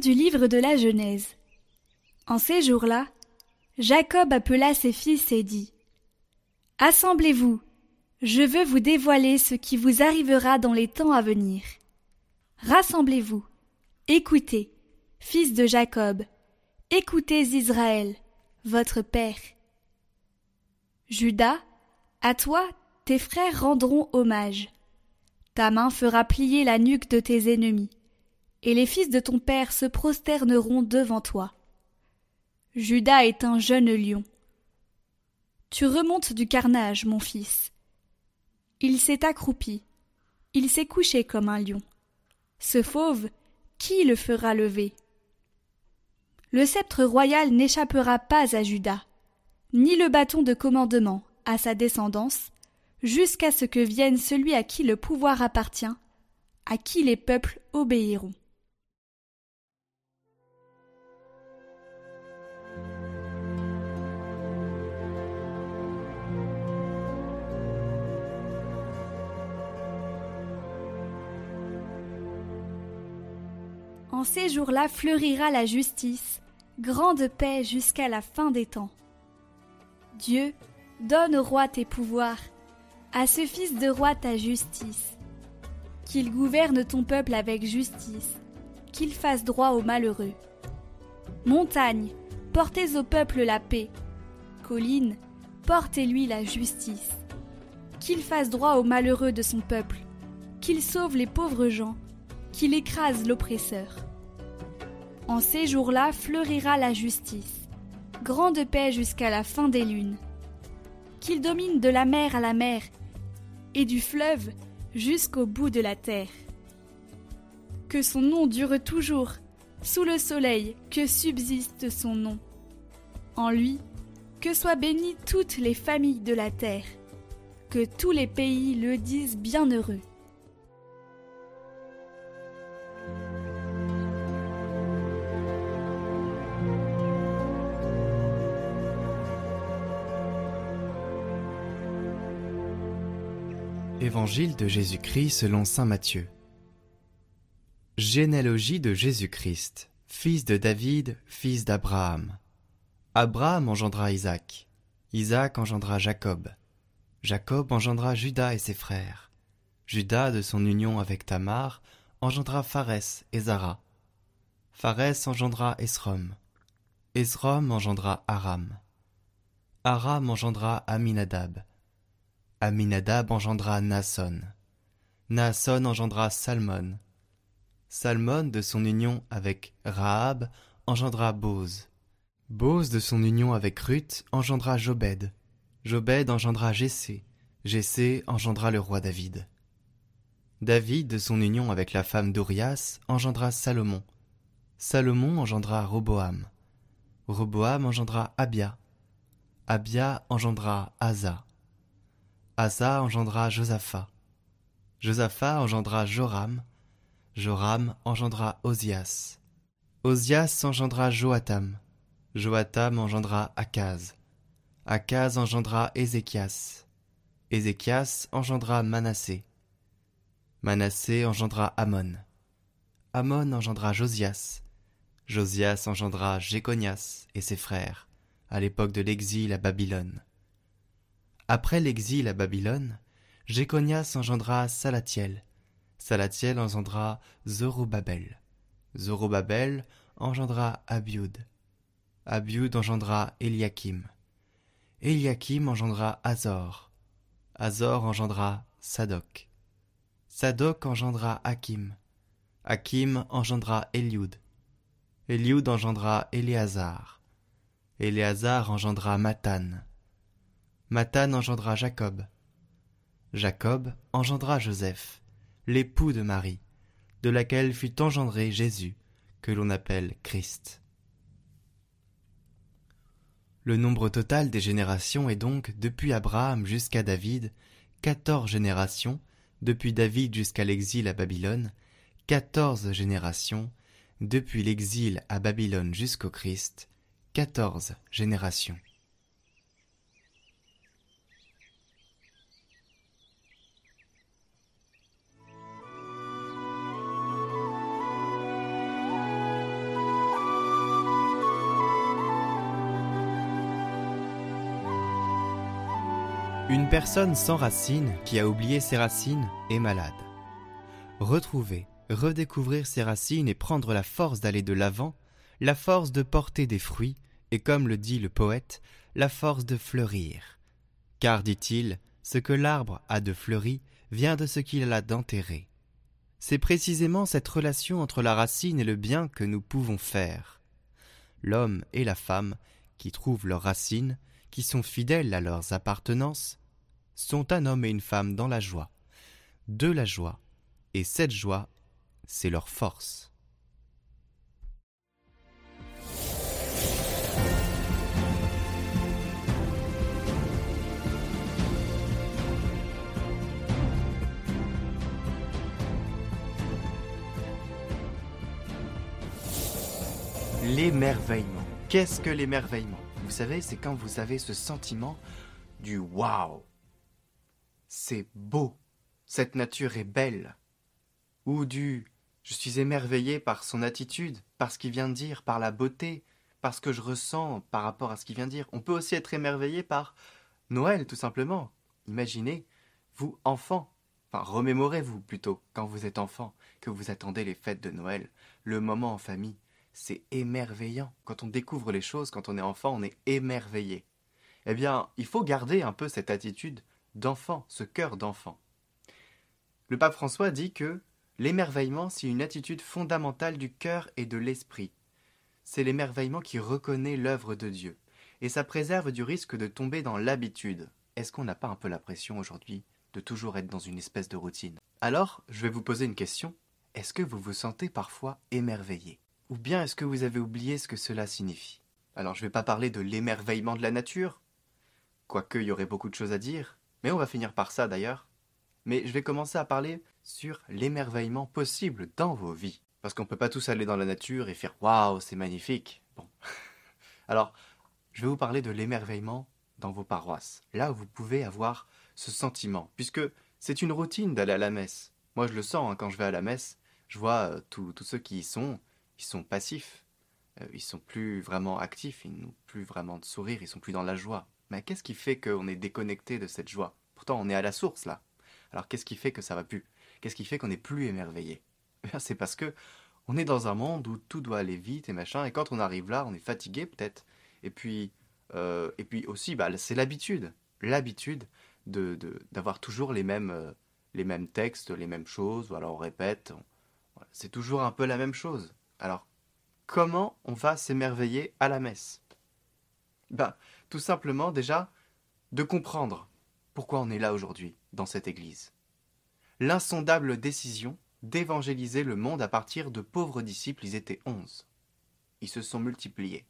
Du livre de la Genèse. En ces jours-là, Jacob appela ses fils et dit Assemblez-vous, je veux vous dévoiler ce qui vous arrivera dans les temps à venir. Rassemblez-vous, écoutez, fils de Jacob, écoutez Israël, votre père. Judas, à toi, tes frères rendront hommage. Ta main fera plier la nuque de tes ennemis, et les fils de ton père se prosterneront devant toi. Judas est un jeune lion. Tu remontes du carnage, mon fils. Il s'est accroupi, il s'est couché comme un lion. Ce fauve, qui le fera lever? Le sceptre royal n'échappera pas à Judas, ni le bâton de commandement à sa descendance, jusqu'à ce que vienne celui à qui le pouvoir appartient, à qui les peuples obéiront. En ces jours-là fleurira la justice, grande paix jusqu'à la fin des temps. Dieu, donne au roi tes pouvoirs, à ce fils de roi ta justice. Qu'il gouverne ton peuple avec justice, qu'il fasse droit aux malheureux. Montagne, portez au peuple la paix. Colline, portez-lui la justice. Qu'il fasse droit aux malheureux de son peuple, qu'il sauve les pauvres gens, qu'il écrase l'oppresseur. En ces jours-là fleurira la justice, grande paix jusqu'à la fin des lunes. Qu'il domine de la mer à la mer et du fleuve jusqu'au bout de la terre. Que son nom dure toujours, sous le soleil, que subsiste son nom. En lui, que soient bénies toutes les familles de la terre, que tous les pays le disent bienheureux. Évangile de Jésus-Christ selon Saint Matthieu. Généalogie de Jésus-Christ, fils de David, fils d'Abraham. Abraham engendra Isaac. Isaac engendra Jacob. Jacob engendra Judas et ses frères. Judas, de son union avec Tamar, engendra Pharès et Zara. Pharès engendra Esrom. Esrom engendra Aram. Aram engendra Aminadab. Aminadab engendra Naasson. Naasson engendra Salmon. Salmon, de son union avec Rahab, engendra Boz. Boz, de son union avec Ruth, engendra Jobed. Jobed engendra Jessé. Jessé engendra le roi David. David, de son union avec la femme d'Urias, engendra Salomon. Salomon engendra Roboam. Roboam engendra Abia. Abia engendra Asa. Asa engendra Josaphat. Josaphat engendra Joram. Joram engendra Osias. Osias engendra Joatam. Joatam engendra Akaz. Akaz engendra Ézéchias. Ézéchias engendra Manassé. Manassé engendra Amon. Amon engendra Josias. Josias engendra Jéconias et ses frères, à l'époque de l'exil à Babylone. Après l'exil à Babylone, Jéconias engendra Salatiel. Salatiel engendra Zorobabel. Zorobabel engendra Abiud. Abiud engendra Eliakim. Eliakim engendra Azor. Azor engendra Sadok. Sadok engendra Hakim. Hakim engendra Eliud. Eliud engendra Éléazar. Éléazar engendra Mathan. Mathan engendra Jacob. Jacob engendra Joseph, l'époux de Marie, de laquelle fut engendré Jésus, que l'on appelle Christ. Le nombre total des générations est donc, depuis Abraham jusqu'à David, quatorze générations, depuis David jusqu'à l'exil à Babylone, quatorze générations, depuis l'exil à Babylone jusqu'au Christ, quatorze générations. Une personne sans racines qui a oublié ses racines est malade. Retrouver, redécouvrir ses racines et prendre la force d'aller de l'avant, la force de porter des fruits, et comme le dit le poète, la force de fleurir. Car, dit-il, ce que l'arbre a de fleuri vient de ce qu'il a d'enterré. C'est précisément cette relation entre la racine et le bien que nous pouvons faire. L'homme et la femme, qui trouvent leurs racines, qui sont fidèles à leurs appartenances, sont un homme et une femme dans la joie, de la joie, et cette joie, c'est leur force. L'émerveillement. Qu'est-ce que l'émerveillement? Vous savez, c'est quand vous avez ce sentiment du waouh. C'est beau. Cette nature est belle. Ou du je suis émerveillé par son attitude, par ce qu'il vient de dire, par la beauté, par ce que je ressens par rapport à ce qu'il vient de dire. On peut aussi être émerveillé par Noël, tout simplement. Imaginez, vous, enfant, enfin remémorez-vous plutôt, quand vous êtes enfant, que vous attendez les fêtes de Noël, le moment en famille, c'est émerveillant. Quand on découvre les choses, quand on est enfant, on est émerveillé. Eh bien, il faut garder un peu cette attitude d'enfant, ce cœur d'enfant. Le pape François dit que l'émerveillement, c'est une attitude fondamentale du cœur et de l'esprit. C'est l'émerveillement qui reconnaît l'œuvre de Dieu, et ça préserve du risque de tomber dans l'habitude. Est-ce qu'on n'a pas un peu la pression aujourd'hui de toujours être dans une espèce de routine? Alors, je vais vous poser une question. Est-ce que vous vous sentez parfois émerveillé? Ou bien est-ce que vous avez oublié ce que cela signifie? Alors je ne vais pas parler de l'émerveillement de la nature, quoique il y aurait beaucoup de choses à dire, mais on va finir par ça d'ailleurs. Mais je vais commencer à parler sur l'émerveillement possible dans vos vies. Parce qu'on ne peut pas tous aller dans la nature et faire waouh, c'est magnifique. Bon. Alors, je vais vous parler de l'émerveillement dans vos paroisses, là où vous pouvez avoir ce sentiment, puisque c'est une routine d'aller à la messe. Moi, je le sens hein, quand je vais à la messe, je vois euh, tous ceux qui y sont, ils sont passifs. Euh, ils sont plus vraiment actifs, ils n'ont plus vraiment de sourire, ils sont plus dans la joie. Mais qu'est-ce qui fait qu'on est déconnecté de cette joie? Pourtant, on est à la source là. Alors qu'est-ce qui fait que ça va plus? Qu'est-ce qui fait qu'on n'est plus émerveillé? Eh C'est parce que on est dans un monde où tout doit aller vite et machin, et quand on arrive là, on est fatigué peut-être. Et puis, euh, et puis aussi, bah, c'est l'habitude, l'habitude de d'avoir toujours les mêmes euh, les mêmes textes, les mêmes choses. Ou alors on répète. C'est toujours un peu la même chose. Alors, comment on va s'émerveiller à la messe? Ben, tout simplement déjà de comprendre pourquoi on est là aujourd'hui dans cette église. L'insondable décision d'évangéliser le monde à partir de pauvres disciples, ils étaient onze. Ils se sont multipliés,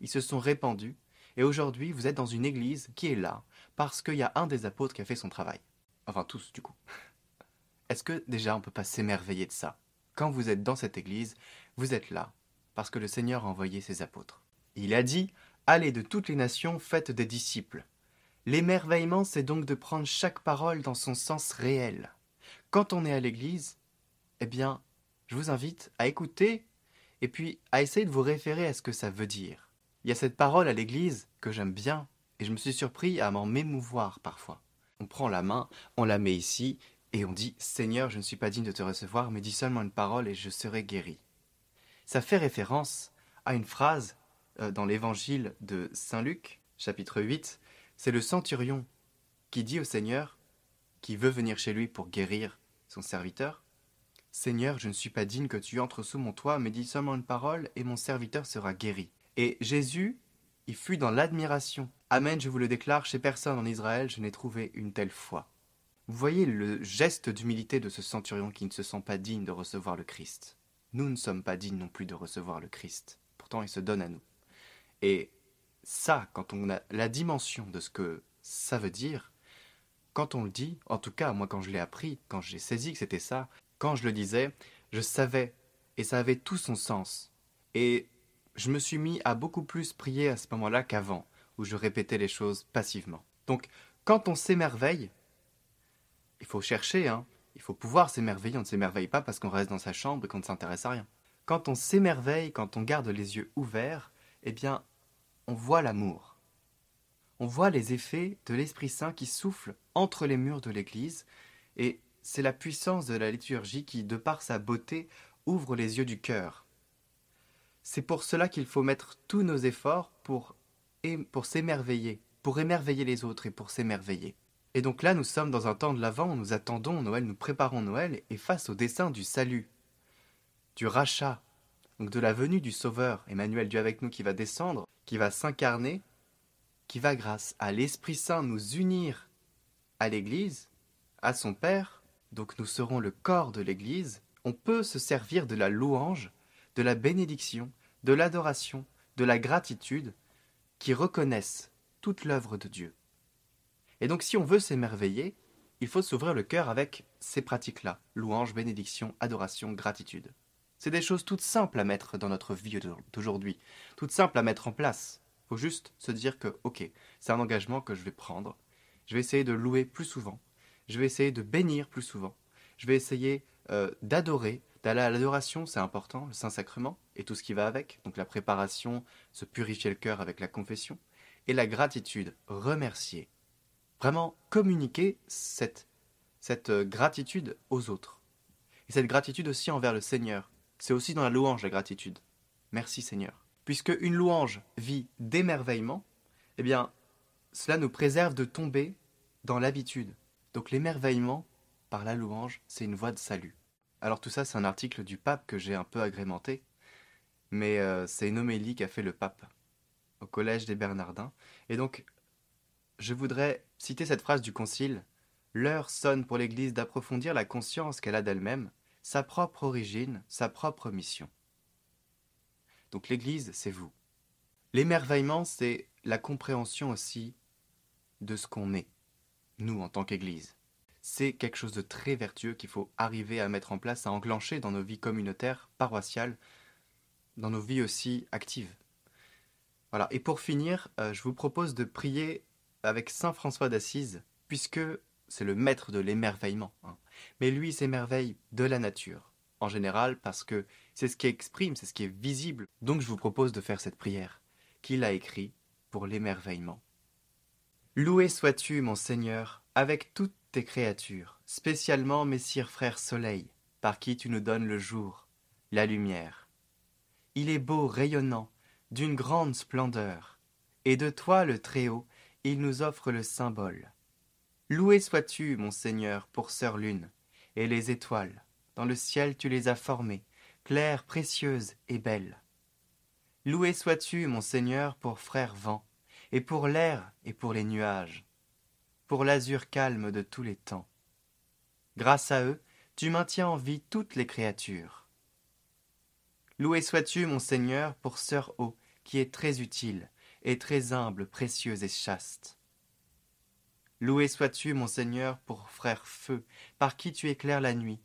ils se sont répandus, et aujourd'hui vous êtes dans une église qui est là parce qu'il y a un des apôtres qui a fait son travail. Enfin tous du coup. Est-ce que déjà on ne peut pas s'émerveiller de ça? Quand vous êtes dans cette église, vous êtes là, parce que le Seigneur a envoyé ses apôtres. Il a dit Allez de toutes les nations, faites des disciples. L'émerveillement, c'est donc de prendre chaque parole dans son sens réel. Quand on est à l'église, eh bien, je vous invite à écouter et puis à essayer de vous référer à ce que ça veut dire. Il y a cette parole à l'église que j'aime bien et je me suis surpris à m'en mémouvoir parfois. On prend la main, on la met ici et on dit Seigneur, je ne suis pas digne de te recevoir, mais dis seulement une parole et je serai guéri. Ça fait référence à une phrase dans l'évangile de Saint Luc, chapitre 8. C'est le centurion qui dit au Seigneur, qui veut venir chez lui pour guérir son serviteur, Seigneur, je ne suis pas digne que tu entres sous mon toit, mais dis seulement une parole et mon serviteur sera guéri. Et Jésus, il fut dans l'admiration. Amen, je vous le déclare, chez personne en Israël, je n'ai trouvé une telle foi. Vous voyez le geste d'humilité de ce centurion qui ne se sent pas digne de recevoir le Christ nous ne sommes pas dignes non plus de recevoir le Christ. Pourtant, il se donne à nous. Et ça, quand on a la dimension de ce que ça veut dire, quand on le dit, en tout cas, moi quand je l'ai appris, quand j'ai saisi que c'était ça, quand je le disais, je savais, et ça avait tout son sens. Et je me suis mis à beaucoup plus prier à ce moment-là qu'avant, où je répétais les choses passivement. Donc, quand on s'émerveille, il faut chercher, hein, il faut pouvoir s'émerveiller, on ne s'émerveille pas parce qu'on reste dans sa chambre et qu'on ne s'intéresse à rien. Quand on s'émerveille, quand on garde les yeux ouverts, eh bien, on voit l'amour. on voit les effets de l'Esprit Saint qui souffle entre les murs de l'Église, et c'est la puissance de la liturgie qui, de par sa beauté, ouvre les yeux du cœur. C'est pour cela qu'il faut mettre tous nos efforts pour, pour s'émerveiller, pour émerveiller les autres et pour s'émerveiller. Et donc là, nous sommes dans un temps de l'Avent, nous attendons Noël, nous préparons Noël, et face au dessein du salut, du rachat, donc de la venue du Sauveur, Emmanuel Dieu avec nous qui va descendre, qui va s'incarner, qui va grâce à l'Esprit Saint nous unir à l'Église, à son Père, donc nous serons le corps de l'Église, on peut se servir de la louange, de la bénédiction, de l'adoration, de la gratitude, qui reconnaissent toute l'œuvre de Dieu. Et donc si on veut s'émerveiller, il faut s'ouvrir le cœur avec ces pratiques-là, louange, bénédiction, adoration, gratitude. C'est des choses toutes simples à mettre dans notre vie d'aujourd'hui, toutes simples à mettre en place. Faut juste se dire que, ok, c'est un engagement que je vais prendre. Je vais essayer de louer plus souvent. Je vais essayer de bénir plus souvent. Je vais essayer euh, d'adorer. D'aller à l'adoration, c'est important, le Saint-Sacrement et tout ce qui va avec. Donc la préparation, se purifier le cœur avec la confession. Et la gratitude, remercier. Vraiment communiquer cette, cette euh, gratitude aux autres. Et cette gratitude aussi envers le Seigneur c'est aussi dans la louange la gratitude. Merci Seigneur. Puisque une louange vit d'émerveillement, eh bien, cela nous préserve de tomber dans l'habitude. Donc l'émerveillement, par la louange, c'est une voie de salut. Alors tout ça, c'est un article du pape que j'ai un peu agrémenté, mais euh, c'est une homélie qu'a fait le pape au collège des Bernardins. Et donc, je voudrais citer cette phrase du Concile. L'heure sonne pour l'Église d'approfondir la conscience qu'elle a d'elle-même sa propre origine, sa propre mission. Donc l'Église, c'est vous. L'émerveillement, c'est la compréhension aussi de ce qu'on est, nous en tant qu'Église. C'est quelque chose de très vertueux qu'il faut arriver à mettre en place, à enclencher dans nos vies communautaires, paroissiales, dans nos vies aussi actives. Voilà. Et pour finir, euh, je vous propose de prier avec Saint François d'Assise, puisque c'est le maître de l'émerveillement. Hein mais lui s'émerveille de la nature, en général parce que c'est ce qui exprime, c'est ce qui est visible. Donc je vous propose de faire cette prière, qu'il a écrit pour l'émerveillement. Loué sois-tu, mon Seigneur, avec toutes tes créatures, spécialement Messire Frère Soleil, par qui tu nous donnes le jour, la lumière. Il est beau, rayonnant, d'une grande splendeur, et de toi le Très-Haut, il nous offre le symbole, Loué sois-tu, mon Seigneur, pour sœur lune, et les étoiles, dans le ciel tu les as formées, claires, précieuses et belles. Loué sois-tu, mon Seigneur, pour frère vent, et pour l'air et pour les nuages, pour l'azur calme de tous les temps. Grâce à eux, tu maintiens en vie toutes les créatures. Loué sois-tu, mon Seigneur, pour sœur eau, qui est très utile, et très humble, précieuse et chaste. Loué sois-tu, mon Seigneur, pour frère feu, par qui tu éclaires la nuit.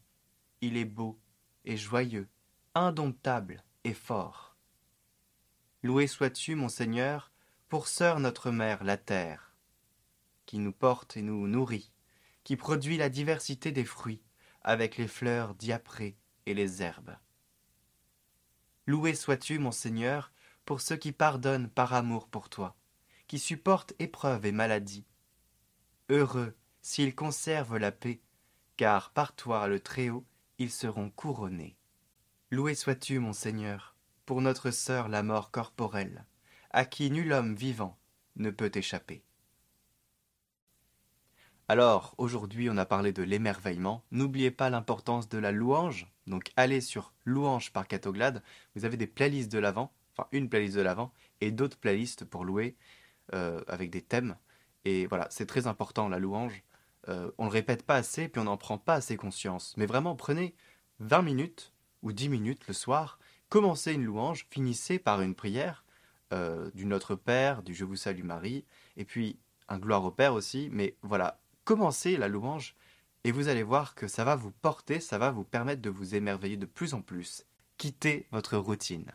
Il est beau et joyeux, indomptable et fort. Loué sois-tu, mon Seigneur, pour sœur notre mère, la terre, qui nous porte et nous nourrit, qui produit la diversité des fruits, avec les fleurs diaprées et les herbes. Loué sois-tu, mon Seigneur, pour ceux qui pardonnent par amour pour toi, qui supportent épreuves et maladies, heureux s'ils conservent la paix, car par toi le Très-Haut ils seront couronnés. Loué sois-tu, mon Seigneur, pour notre sœur la mort corporelle, à qui nul homme vivant ne peut échapper. Alors, aujourd'hui, on a parlé de l'émerveillement. N'oubliez pas l'importance de la louange. Donc, allez sur Louange par Catoglade. Vous avez des playlists de l'avant, enfin une playlist de l'avant, et d'autres playlists pour louer euh, avec des thèmes. Et voilà, c'est très important la louange. Euh, on ne le répète pas assez, puis on n'en prend pas assez conscience. Mais vraiment, prenez 20 minutes ou 10 minutes le soir, commencez une louange, finissez par une prière euh, du Notre Père, du Je vous salue Marie, et puis un gloire au Père aussi. Mais voilà, commencez la louange et vous allez voir que ça va vous porter, ça va vous permettre de vous émerveiller de plus en plus. Quittez votre routine.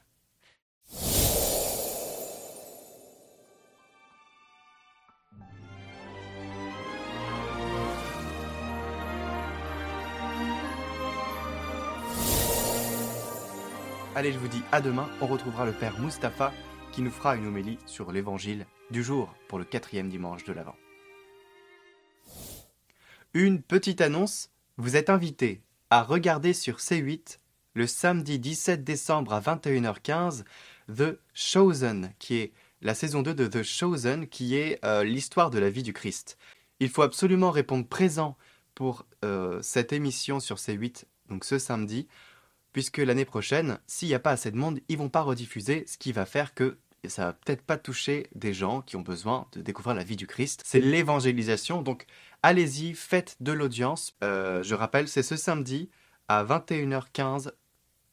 Allez, je vous dis à demain. On retrouvera le Père Mustapha qui nous fera une homélie sur l'évangile du jour pour le quatrième dimanche de l'Avent. Une petite annonce, vous êtes invité à regarder sur C8 le samedi 17 décembre à 21h15 The Chosen, qui est la saison 2 de The Chosen, qui est euh, l'histoire de la vie du Christ. Il faut absolument répondre présent pour euh, cette émission sur C8, donc ce samedi, puisque l'année prochaine, s'il n'y a pas assez de monde, ils vont pas rediffuser, ce qui va faire que ça va peut-être pas toucher des gens qui ont besoin de découvrir la vie du Christ. C'est l'évangélisation, donc allez-y, faites de l'audience. Euh, je rappelle, c'est ce samedi à 21h15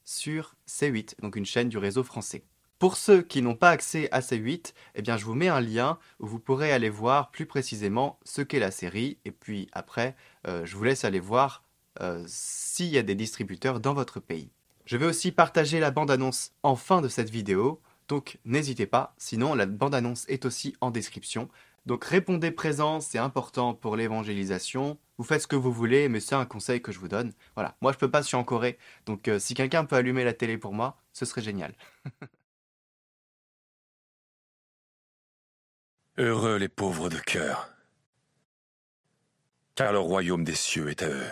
sur C8, donc une chaîne du réseau français. Pour ceux qui n'ont pas accès à C8, eh bien je vous mets un lien où vous pourrez aller voir plus précisément ce qu'est la série et puis après euh, je vous laisse aller voir euh, s'il y a des distributeurs dans votre pays. Je vais aussi partager la bande-annonce en fin de cette vidéo, donc n'hésitez pas, sinon la bande-annonce est aussi en description. Donc répondez présent, c'est important pour l'évangélisation. Vous faites ce que vous voulez, mais c'est un conseil que je vous donne. Voilà, moi je peux pas, je suis en Corée, donc euh, si quelqu'un peut allumer la télé pour moi, ce serait génial. Heureux les pauvres de cœur, car le royaume des cieux est à eux.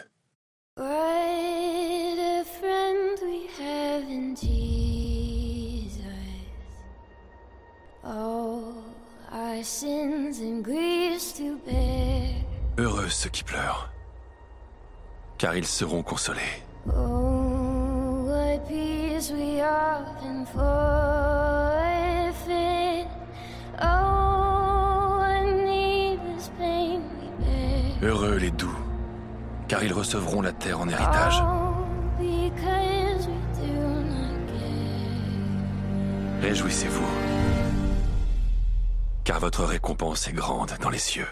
Heureux ceux qui pleurent, car ils seront consolés. Oh, what peace we often forfeit. Oh, what needless pain we bear. Heureux les doux, car ils recevront la terre en héritage. Care. Réjouissez-vous, car votre récompense est grande dans les cieux.